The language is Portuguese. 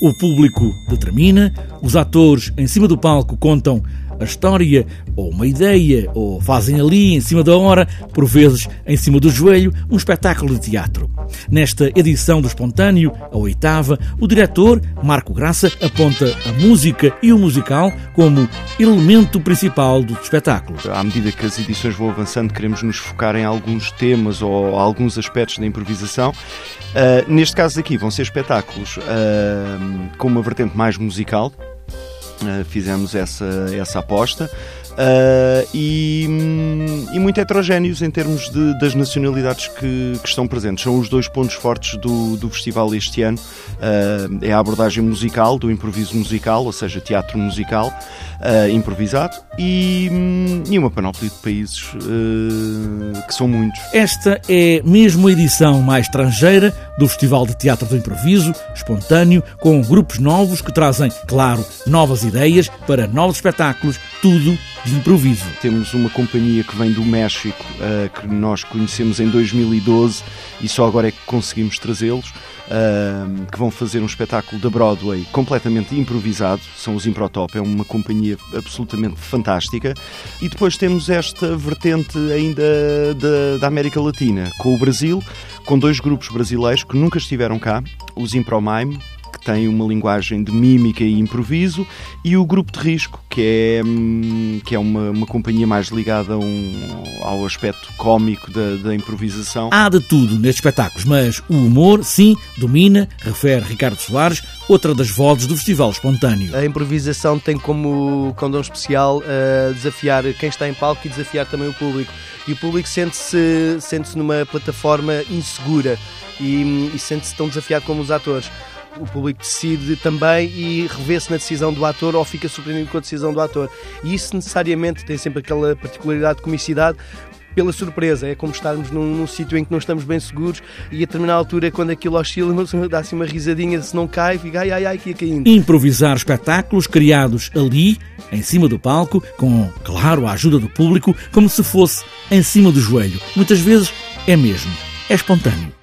O público determina, os atores em cima do palco contam a história, ou uma ideia, ou fazem ali, em cima da hora, por vezes em cima do joelho, um espetáculo de teatro. Nesta edição do Espontâneo, a oitava, o diretor, Marco Graça, aponta a música e o musical como elemento principal do espetáculo. À medida que as edições vão avançando, queremos nos focar em alguns temas ou alguns aspectos da improvisação. Uh, neste caso aqui vão ser espetáculos uh, com uma vertente mais musical, fizemos essa, essa aposta. Uh, e, e, muito heterogéneos em termos de, das nacionalidades que, que, estão presentes. São os dois pontos fortes do, do festival este ano. Uh, é a abordagem musical, do improviso musical, ou seja, teatro musical uh, improvisado, e, hum, e, uma panóplia de países que são muitos. Esta é mesmo a edição mais estrangeira do Festival de Teatro do Improviso, espontâneo, com grupos novos que trazem, claro, novas ideias para novos espetáculos, tudo de improviso. Temos uma companhia que vem do México, uh, que nós conhecemos em 2012 e só agora é que conseguimos trazê-los, uh, que vão fazer um espetáculo da Broadway completamente improvisado, são os Improtop, é uma companhia absolutamente fantástica. E depois temos esta vertente ainda da, da América Latina, com o Brasil, com dois grupos brasileiros que nunca estiveram cá, os Impromime, tem uma linguagem de mímica e improviso, e o Grupo de Risco, que é, hum, que é uma, uma companhia mais ligada a um, ao aspecto cómico da, da improvisação. Há de tudo nestes espetáculos, mas o humor, sim, domina, refere Ricardo Soares, outra das vozes do Festival Espontâneo. A improvisação tem como condão especial uh, desafiar quem está em palco e desafiar também o público. E o público sente-se sente numa plataforma insegura e, e sente-se tão desafiado como os atores o público decide também e revê-se na decisão do ator ou fica surpreendido com a decisão do ator. E isso necessariamente tem sempre aquela particularidade de comicidade pela surpresa. É como estarmos num, num sítio em que não estamos bem seguros e a determinada altura, quando aquilo oscila, dá assim uma risadinha, se não cai, fica ai ai ai que ia caindo. Improvisar espetáculos criados ali, em cima do palco, com, claro, a ajuda do público, como se fosse em cima do joelho. Muitas vezes é mesmo. É espontâneo.